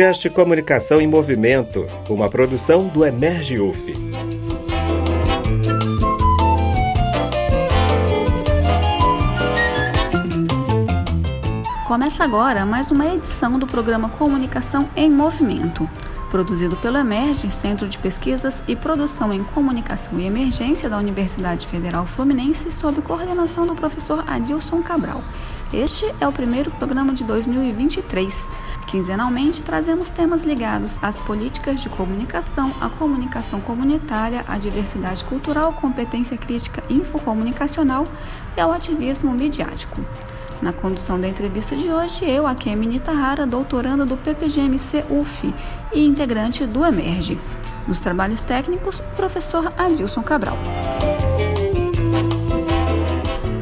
podcast Comunicação em Movimento, uma produção do Emerge UF. Começa agora mais uma edição do programa Comunicação em Movimento, produzido pelo Emerge, Centro de Pesquisas e Produção em Comunicação e Emergência da Universidade Federal Fluminense, sob coordenação do professor Adilson Cabral. Este é o primeiro programa de 2023 Quinzenalmente, trazemos temas ligados às políticas de comunicação, à comunicação comunitária, à diversidade cultural, competência crítica infocomunicacional e ao ativismo midiático. Na condução da entrevista de hoje, eu, a Kemi Nitahara, doutoranda do PPGMC UF e integrante do Emerge. Nos trabalhos técnicos, o professor Adilson Cabral.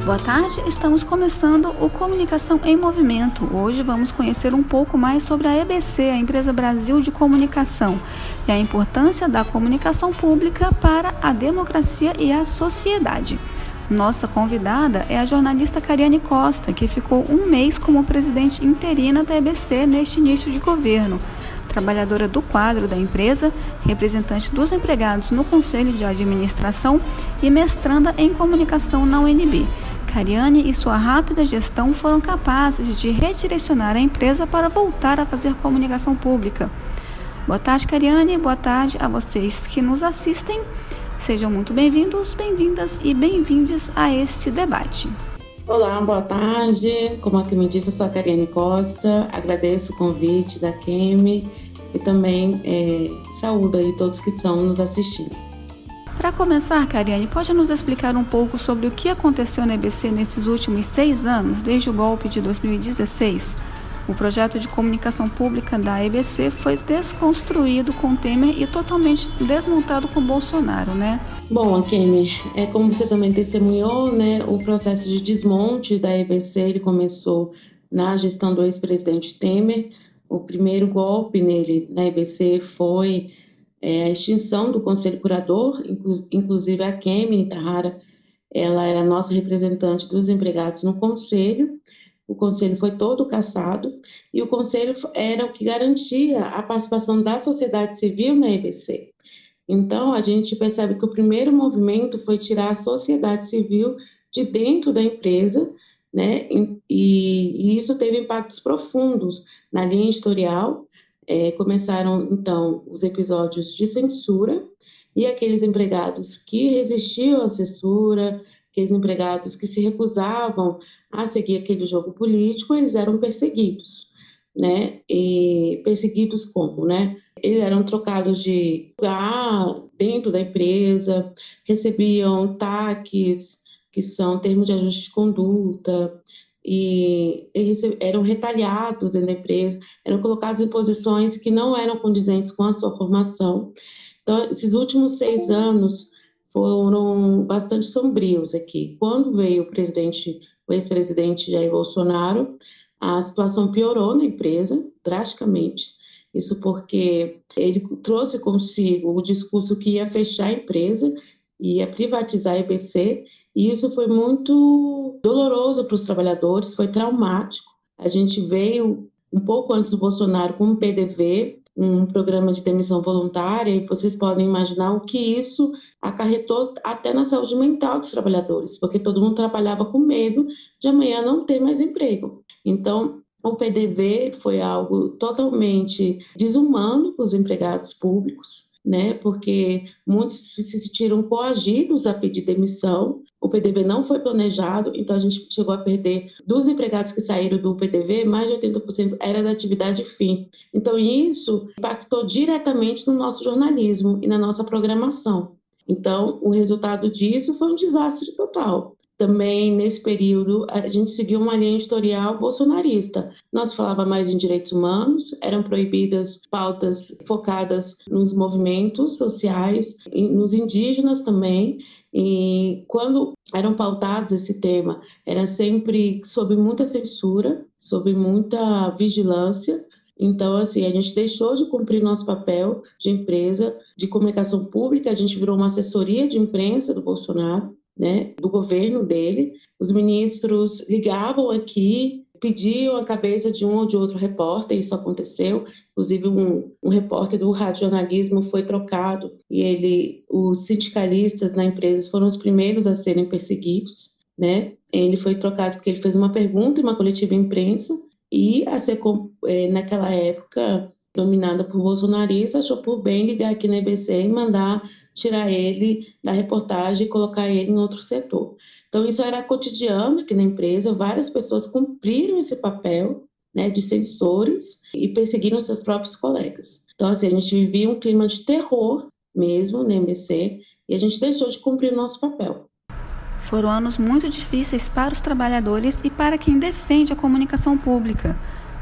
Boa tarde, estamos começando o Comunicação em Movimento. Hoje vamos conhecer um pouco mais sobre a EBC, a Empresa Brasil de Comunicação, e a importância da comunicação pública para a democracia e a sociedade. Nossa convidada é a jornalista Cariane Costa, que ficou um mês como presidente interina da EBC neste início de governo trabalhadora do quadro da empresa, representante dos empregados no Conselho de Administração e mestranda em comunicação na UNB. Cariane e sua rápida gestão foram capazes de redirecionar a empresa para voltar a fazer comunicação pública. Boa tarde, Cariane. Boa tarde a vocês que nos assistem. Sejam muito bem-vindos, bem-vindas e bem-vindes a este debate. Olá, boa tarde. Como a que me disse, eu sou a Cariane Costa. Agradeço o convite da Kemi e também é, saúdo aí todos que estão nos assistindo. Para começar, Cariane, pode nos explicar um pouco sobre o que aconteceu na EBC nesses últimos seis anos, desde o golpe de 2016? O projeto de comunicação pública da EBC foi desconstruído com Temer e totalmente desmontado com Bolsonaro, né? Bom, Temer, é como você também testemunhou, né? O processo de desmonte da EBC ele começou na gestão do ex-presidente Temer. O primeiro golpe nele na EBC foi é, a extinção do Conselho Curador, inclusive a Kemi Tahara, ela era nossa representante dos empregados no Conselho, o Conselho foi todo cassado, e o Conselho era o que garantia a participação da sociedade civil na EBC. Então, a gente percebe que o primeiro movimento foi tirar a sociedade civil de dentro da empresa, né? E, e isso teve impactos profundos na linha editorial, é, começaram então os episódios de censura e aqueles empregados que resistiam à censura, aqueles empregados que se recusavam a seguir aquele jogo político, eles eram perseguidos, né? E perseguidos como, né? Eles eram trocados de lugar dentro da empresa, recebiam taques, que são termos de ajuste de conduta, e eram retalhados dentro da empresa, eram colocados em posições que não eram condizentes com a sua formação. Então, esses últimos seis anos foram bastante sombrios aqui. Quando veio o presidente, o ex-presidente Jair Bolsonaro, a situação piorou na empresa drasticamente. Isso porque ele trouxe consigo o discurso que ia fechar a empresa, ia privatizar a EBC, e isso foi muito doloroso para os trabalhadores, foi traumático. A gente veio um pouco antes do Bolsonaro com um PDV, um programa de demissão voluntária, e vocês podem imaginar o que isso acarretou até na saúde mental dos trabalhadores, porque todo mundo trabalhava com medo de amanhã não ter mais emprego. Então, o PDV foi algo totalmente desumano para os empregados públicos, né? Porque muitos se sentiram coagidos a pedir demissão o PDV não foi planejado, então a gente chegou a perder dos empregados que saíram do PDV, mais de 80% era da atividade fim. Então isso impactou diretamente no nosso jornalismo e na nossa programação. Então, o resultado disso foi um desastre total. Também, nesse período, a gente seguiu uma linha editorial bolsonarista. Nós falava mais em direitos humanos, eram proibidas pautas focadas nos movimentos sociais, nos indígenas também, e quando eram pautados esse tema, era sempre sob muita censura, sob muita vigilância. Então, assim, a gente deixou de cumprir nosso papel de empresa de comunicação pública, a gente virou uma assessoria de imprensa do Bolsonaro, né, do governo dele. Os ministros ligavam aqui pediam a cabeça de um ou de outro repórter, isso aconteceu. Inclusive, um, um repórter do jornalismo foi trocado e ele, os sindicalistas na empresa foram os primeiros a serem perseguidos. Né? Ele foi trocado porque ele fez uma pergunta em uma coletiva imprensa e a é, naquela época, dominada por bolsonaristas, achou por bem ligar aqui na EBC e mandar tirar ele da reportagem e colocar ele em outro setor. Então, isso era cotidiano aqui na empresa, várias pessoas cumpriram esse papel né, de censores e perseguiram seus próprios colegas. Então, assim, a gente vivia um clima de terror mesmo na EBC e a gente deixou de cumprir o nosso papel. Foram anos muito difíceis para os trabalhadores e para quem defende a comunicação pública.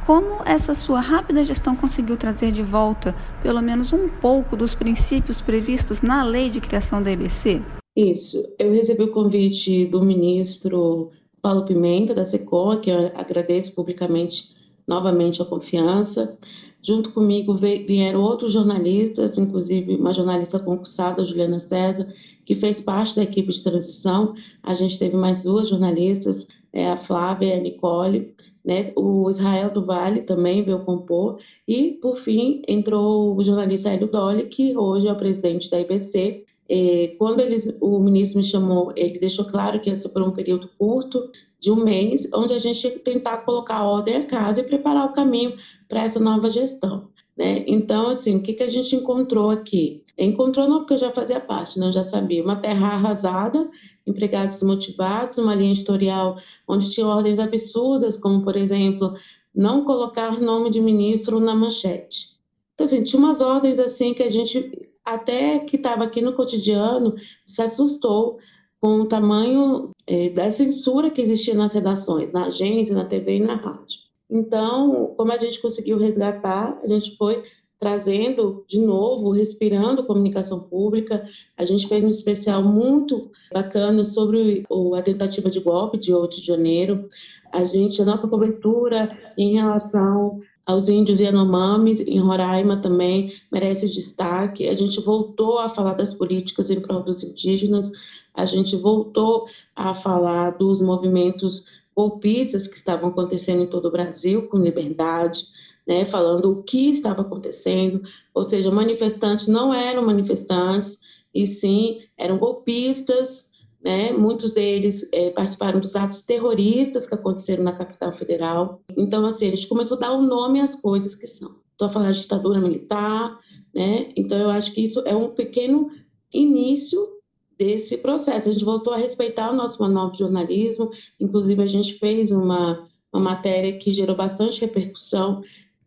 Como essa sua rápida gestão conseguiu trazer de volta pelo menos um pouco dos princípios previstos na lei de criação da EBC? Isso. Eu recebi o convite do ministro Paulo Pimenta, da SECOM, que eu agradeço publicamente novamente a confiança. Junto comigo vieram outros jornalistas, inclusive uma jornalista concursada, Juliana César, que fez parte da equipe de transição. A gente teve mais duas jornalistas, é, a Flávia e a Nicole. Né? O Israel do Vale também veio compor. E, por fim, entrou o jornalista Hélio Dolly, que hoje é o presidente da IBC. É, quando eles, o ministro me chamou, ele deixou claro que ia ser por um período curto, de um mês, onde a gente tinha que tentar colocar ordem à casa e preparar o caminho para essa nova gestão. Né? Então, assim, o que, que a gente encontrou aqui? Encontrou não porque eu já fazia parte, né? eu já sabia, uma terra arrasada, empregados desmotivados, uma linha editorial onde tinha ordens absurdas, como, por exemplo, não colocar nome de ministro na manchete. Então, assim, tinha umas ordens assim que a gente, até que estava aqui no cotidiano, se assustou com o tamanho é, da censura que existia nas redações, na agência, na TV e na rádio. Então, como a gente conseguiu resgatar, a gente foi trazendo de novo, respirando comunicação pública. A gente fez um especial muito bacana sobre a tentativa de golpe de 8 de janeiro. A gente, a nossa cobertura em relação aos índios Yanomamis, em Roraima também, merece destaque. A gente voltou a falar das políticas em prol dos indígenas, a gente voltou a falar dos movimentos golpistas que estavam acontecendo em todo o Brasil, com liberdade, né, falando o que estava acontecendo, ou seja, manifestantes não eram manifestantes, e sim eram golpistas, né, muitos deles é, participaram dos atos terroristas que aconteceram na capital federal. Então, assim, a gente começou a dar o um nome às coisas que são. Estou a falar de ditadura militar, né? Então, eu acho que isso é um pequeno início desse processo. A gente voltou a respeitar o nosso manual de jornalismo, inclusive a gente fez uma, uma matéria que gerou bastante repercussão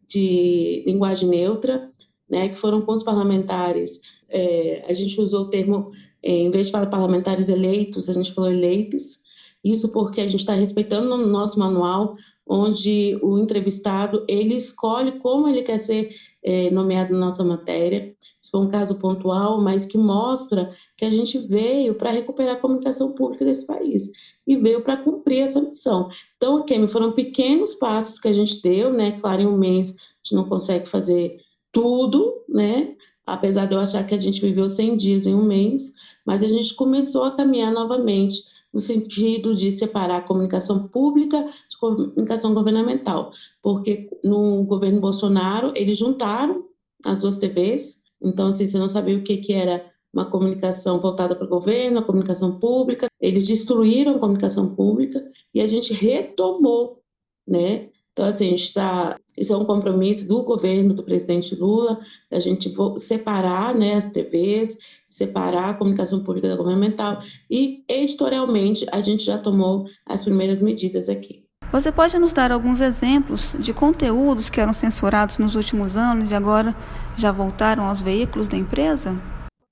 de linguagem neutra, né, que foram com os parlamentares. É, a gente usou o termo, é, em vez de falar parlamentares eleitos, a gente falou eleitos. Isso porque a gente está respeitando no nosso manual, onde o entrevistado ele escolhe como ele quer ser é, nomeado na nossa matéria. Isso foi um caso pontual, mas que mostra que a gente veio para recuperar a comunicação pública desse país e veio para cumprir essa missão. Então, Kemi, foram pequenos passos que a gente deu, né? Claro, em um mês a gente não consegue fazer tudo, né? Apesar de eu achar que a gente viveu 100 dias em um mês, mas a gente começou a caminhar novamente no sentido de separar a comunicação pública de comunicação governamental, porque no governo Bolsonaro eles juntaram as duas TVs, então assim, você não sabia o que, que era uma comunicação voltada para o governo, a comunicação pública. Eles destruíram a comunicação pública e a gente retomou, né? Então, assim, a gente está. Isso é um compromisso do governo do presidente Lula, a gente separar né, as TVs, separar a comunicação pública da governamental e, editorialmente, a gente já tomou as primeiras medidas aqui. Você pode nos dar alguns exemplos de conteúdos que eram censurados nos últimos anos e agora já voltaram aos veículos da empresa?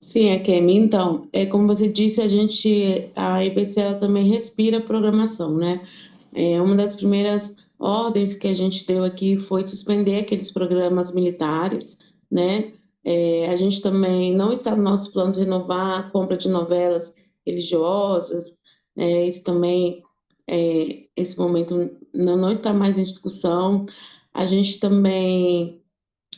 Sim, a Kemi. Então, é como você disse, a gente, a IBC também respira programação, né? É, uma das primeiras ordens que a gente deu aqui foi suspender aqueles programas militares, né? É, a gente também não está no nosso plano de renovar a compra de novelas religiosas, né? isso também, é, esse momento não, não está mais em discussão. A gente também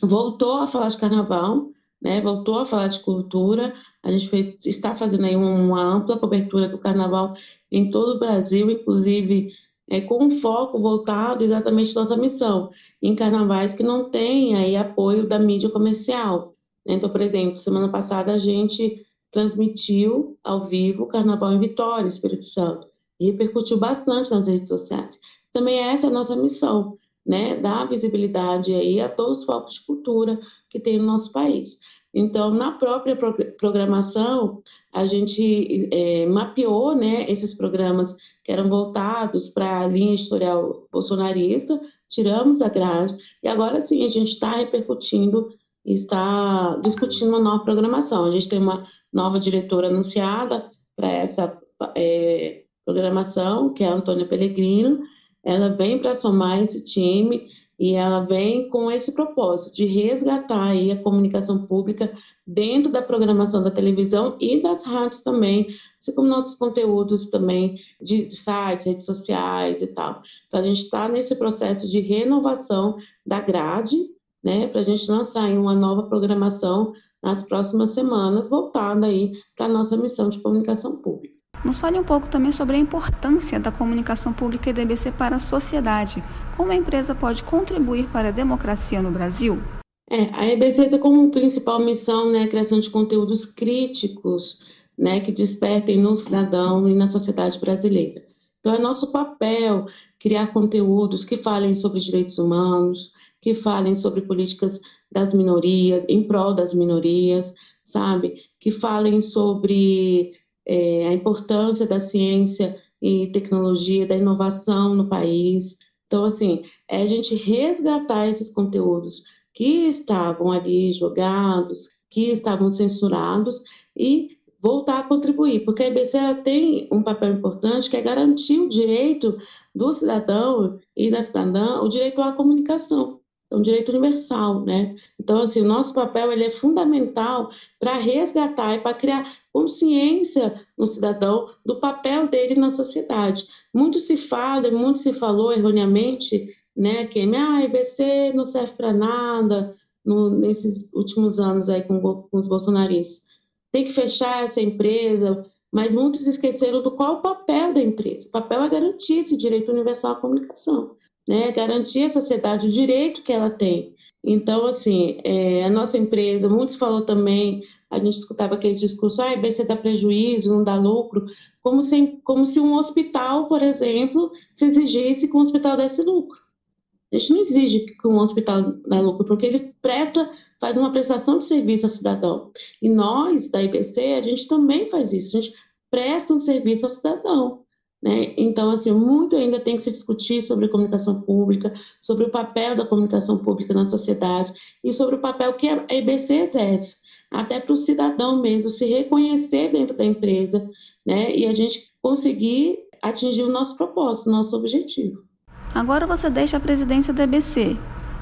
voltou a falar de carnaval, né, voltou a falar de cultura. A gente fez, está fazendo aí uma ampla cobertura do carnaval em todo o Brasil, inclusive é, com um foco voltado exatamente à nossa missão, em carnavais que não tem aí apoio da mídia comercial. Então, por exemplo, semana passada a gente transmitiu ao vivo o Carnaval em Vitória, Espírito Santo, repercutiu bastante nas redes sociais. Também essa é a nossa missão, né, dar visibilidade aí a todos os focos de cultura que tem no nosso país. Então, na própria programação, a gente é, mapeou né, esses programas que eram voltados para a linha editorial bolsonarista, tiramos a grade, e agora sim a gente está repercutindo está discutindo uma nova programação. A gente tem uma nova diretora anunciada para essa é, programação, que é a Antônia Pellegrino. Ela vem para somar esse time e ela vem com esse propósito de resgatar aí a comunicação pública dentro da programação da televisão e das rádios também, assim como nossos conteúdos também de sites, redes sociais e tal. Então a gente está nesse processo de renovação da grade, né, para a gente lançar uma nova programação nas próximas semanas, voltada aí para a nossa missão de comunicação pública. Nos fale um pouco também sobre a importância da comunicação pública e da EBC para a sociedade. Como a empresa pode contribuir para a democracia no Brasil? É, a EBC tem como principal missão né, a criação de conteúdos críticos né, que despertem no cidadão e na sociedade brasileira. Então, é nosso papel criar conteúdos que falem sobre direitos humanos, que falem sobre políticas das minorias, em prol das minorias, sabe? Que falem sobre é, a importância da ciência e tecnologia, da inovação no país. Então, assim, é a gente resgatar esses conteúdos que estavam ali jogados, que estavam censurados e voltar a contribuir, porque a EBC tem um papel importante que é garantir o direito do cidadão e da cidadã, o direito à comunicação é um direito universal, né? Então, assim, o nosso papel ele é fundamental para resgatar e para criar consciência no cidadão do papel dele na sociedade. Muito se fala, muito se falou erroneamente, né, que ah, IBC não serve para nada no, nesses últimos anos aí com, com os bolsonaristas. Tem que fechar essa empresa, mas muitos esqueceram do qual o papel da empresa. O papel é garantir esse direito universal à comunicação né, garantir à sociedade o direito que ela tem. Então, assim, é, a nossa empresa, muitos falou também, a gente escutava aquele discurso, ah, IBC dá prejuízo, não dá lucro, como se, como se um hospital, por exemplo, se exigisse que um hospital desse lucro. A gente não exige que um hospital dê lucro, porque ele presta, faz uma prestação de serviço ao cidadão. E nós, da IBC, a gente também faz isso, a gente presta um serviço ao cidadão. Né? Então, assim, muito ainda tem que se discutir sobre comunicação pública, sobre o papel da comunicação pública na sociedade e sobre o papel que a EBC exerce, até para o cidadão mesmo se reconhecer dentro da empresa né? e a gente conseguir atingir o nosso propósito, o nosso objetivo. Agora você deixa a presidência da EBC,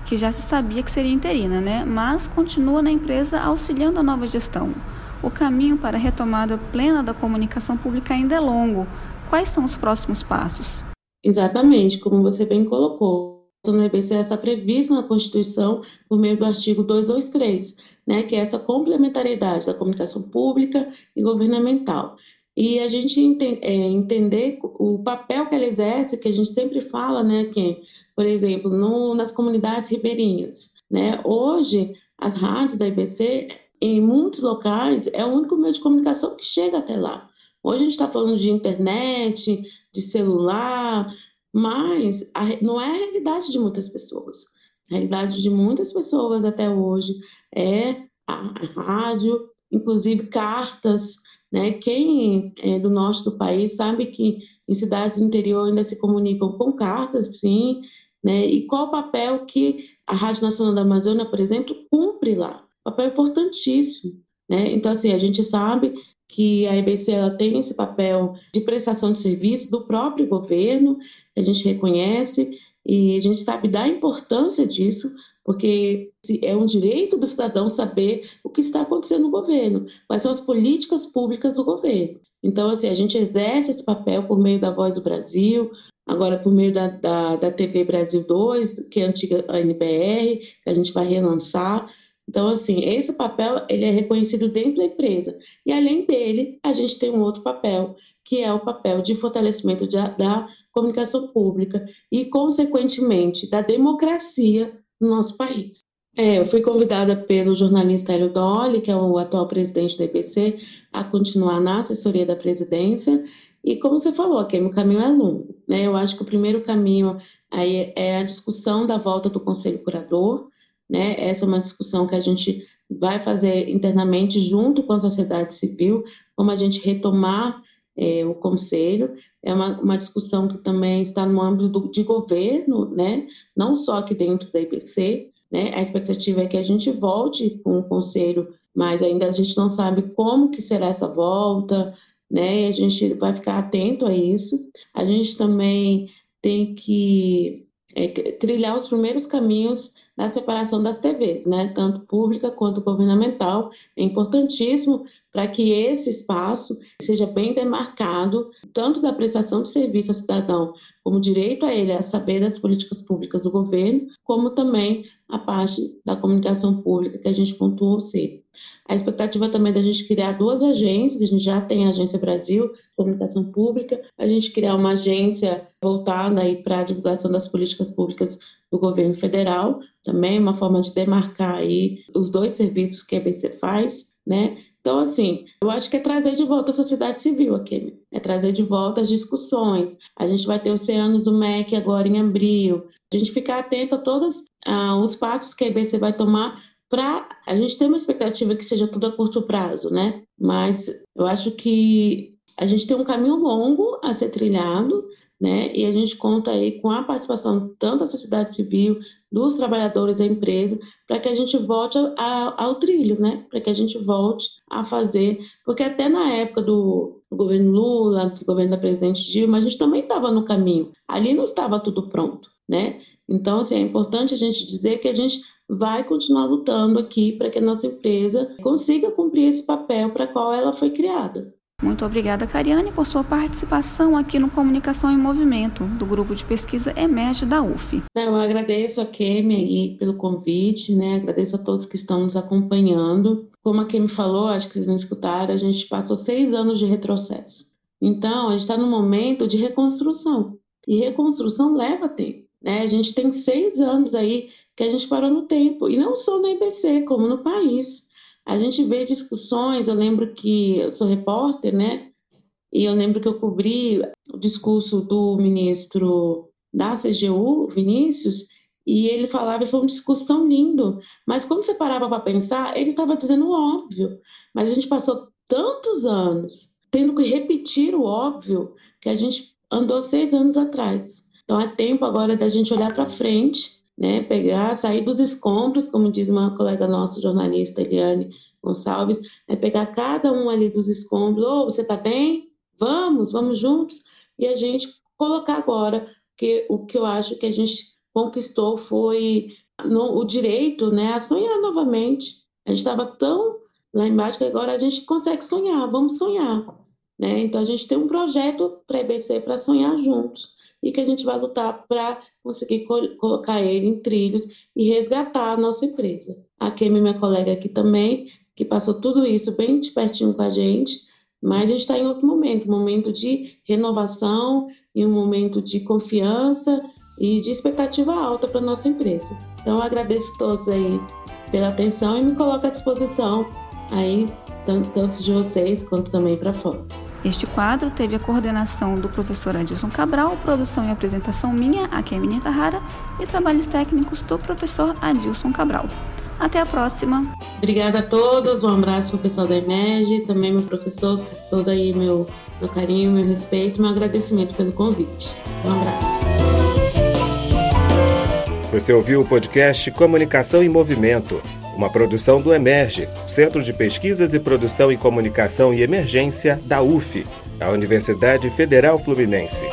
que já se sabia que seria interina, né? mas continua na empresa auxiliando a nova gestão. O caminho para a retomada plena da comunicação pública ainda é longo, Quais são os próximos passos? Exatamente, como você bem colocou. No EBC está previsto na Constituição por meio do artigo 223, né, que é essa complementariedade da comunicação pública e governamental. E a gente ente é, entender o papel que ela exerce, que a gente sempre fala, né, que, por exemplo, no, nas comunidades ribeirinhas. Né, hoje, as rádios da IBC, em muitos locais, é o único meio de comunicação que chega até lá. Hoje a gente está falando de internet, de celular, mas a, não é a realidade de muitas pessoas. A realidade de muitas pessoas até hoje é a, a rádio, inclusive cartas. Né? Quem é do norte do país sabe que em cidades do interior ainda se comunicam com cartas, sim. Né? E qual o papel que a Rádio Nacional da Amazônia, por exemplo, cumpre lá? papel importantíssimo. Né? Então, assim, a gente sabe que a EBC ela tem esse papel de prestação de serviço do próprio governo, a gente reconhece e a gente sabe da importância disso, porque é um direito do cidadão saber o que está acontecendo no governo, quais são as políticas públicas do governo. Então, assim, a gente exerce esse papel por meio da Voz do Brasil, agora por meio da, da, da TV Brasil 2, que é a antiga NBR, que a gente vai relançar, Então, assim, esse papel ele é reconhecido dentro da empresa. E além dele, a gente tem um outro papel, que é o papel de fortalecimento de, da comunicação pública e, consequentemente, da democracia no nosso país. É, eu fui convidada pelo jornalista Hélio Dolly, que é o atual presidente da IPC, a continuar na assessoria da presidência. E como você falou, Kim, o caminho é longo. Né? Eu acho que o primeiro caminho aí é a discussão da volta do Conselho Curador. Né? Essa é uma discussão que a gente vai fazer internamente junto com a sociedade civil, como a gente retomar é, o conselho. É uma, uma discussão que também está no âmbito do, de governo, né? não só aqui dentro da IPC, né? A expectativa é que a gente volte com o conselho, mas ainda a gente não sabe como que será essa volta, né? E a gente vai ficar atento a isso. A gente também tem que é, trilhar os primeiros caminhos da separação das TVs, né? Tanto pública quanto governamental. É importantíssimo para que esse espaço seja bem demarcado, tanto da prestação de serviço ao cidadão, como direito a ele a saber das políticas públicas do governo, como também a parte da comunicação pública que a gente pontuou cedo. A expectativa também da gente criar duas agências, a gente já tem a Agência Brasil, Comunicação Pública, a gente criar uma agência voltada aí para a divulgação das políticas públicas do governo federal, também uma forma de demarcar aí os dois serviços que a EBC faz, né? Então, assim, eu acho que é trazer de volta a sociedade civil aqui, é trazer de volta as discussões. A gente vai ter Oceanos do MEC agora em abril. A gente ficar atento a todos ah, os passos que a EBC vai tomar para a gente ter uma expectativa que seja tudo a curto prazo, né? Mas eu acho que a gente tem um caminho longo a ser trilhado, né? E a gente conta aí com a participação tanto da sociedade civil, dos trabalhadores da empresa, para que a gente volte a, ao trilho, né? Para que a gente volte a fazer, porque até na época do, do governo Lula, do governo da presidente Dilma, a gente também estava no caminho. Ali não estava tudo pronto, né? Então, assim, é importante a gente dizer que a gente vai continuar lutando aqui para que a nossa empresa consiga cumprir esse papel para qual ela foi criada. Muito obrigada, Cariane, por sua participação aqui no Comunicação em Movimento, do grupo de pesquisa Emerge da UF. Eu agradeço a Kemi aí pelo convite, né? Agradeço a todos que estão nos acompanhando. Como a Kemi falou, acho que vocês não escutaram, a gente passou seis anos de retrocesso. Então, a gente está no momento de reconstrução. E reconstrução leva tempo. Né? A gente tem seis anos aí que a gente parou no tempo. E não só na IBC, como no país. A gente vê discussões, eu lembro que eu sou repórter, né? E eu lembro que eu cobri o discurso do ministro da CGU, Vinícius, e ele falava, e foi um discurso tão lindo, mas quando você parava para pensar, ele estava dizendo o óbvio, mas a gente passou tantos anos tendo que repetir o óbvio que a gente andou seis anos atrás. Então é tempo agora da gente olhar para frente né, pegar, sair dos escombros, como diz uma colega nossa, jornalista Eliane Gonçalves, é pegar cada um ali dos escombros, ô, oh, você tá bem? Vamos, vamos juntos, e a gente colocar agora, que o que eu acho que a gente conquistou foi no, o direito, né, a sonhar novamente. A gente estava tão lá embaixo que agora a gente consegue sonhar, vamos sonhar, né? Então a gente tem um projeto para a EBC para sonhar juntos e que a gente vai lutar para conseguir colocar ele em trilhos e resgatar a nossa empresa. A Kemi, minha colega aqui também, que passou tudo isso bem de pertinho com a gente, mas a gente está em outro momento, momento de renovação e um momento de confiança e de expectativa alta para nossa empresa. Então eu agradeço a todos aí pela atenção e me coloco à disposição aí tanto de vocês quanto também para fora. Este quadro teve a coordenação do professor Adilson Cabral, produção e apresentação minha, a Kemini Tahara, e trabalhos técnicos do professor Adilson Cabral. Até a próxima. Obrigada a todos, um abraço para o pessoal da EMEG, também meu professor, todo aí meu, meu carinho, meu respeito, meu agradecimento pelo convite. Um abraço. Você ouviu o podcast Comunicação em Movimento uma produção do Emerge, Centro de Pesquisas e Produção em Comunicação e Emergência da UF, a Universidade Federal Fluminense.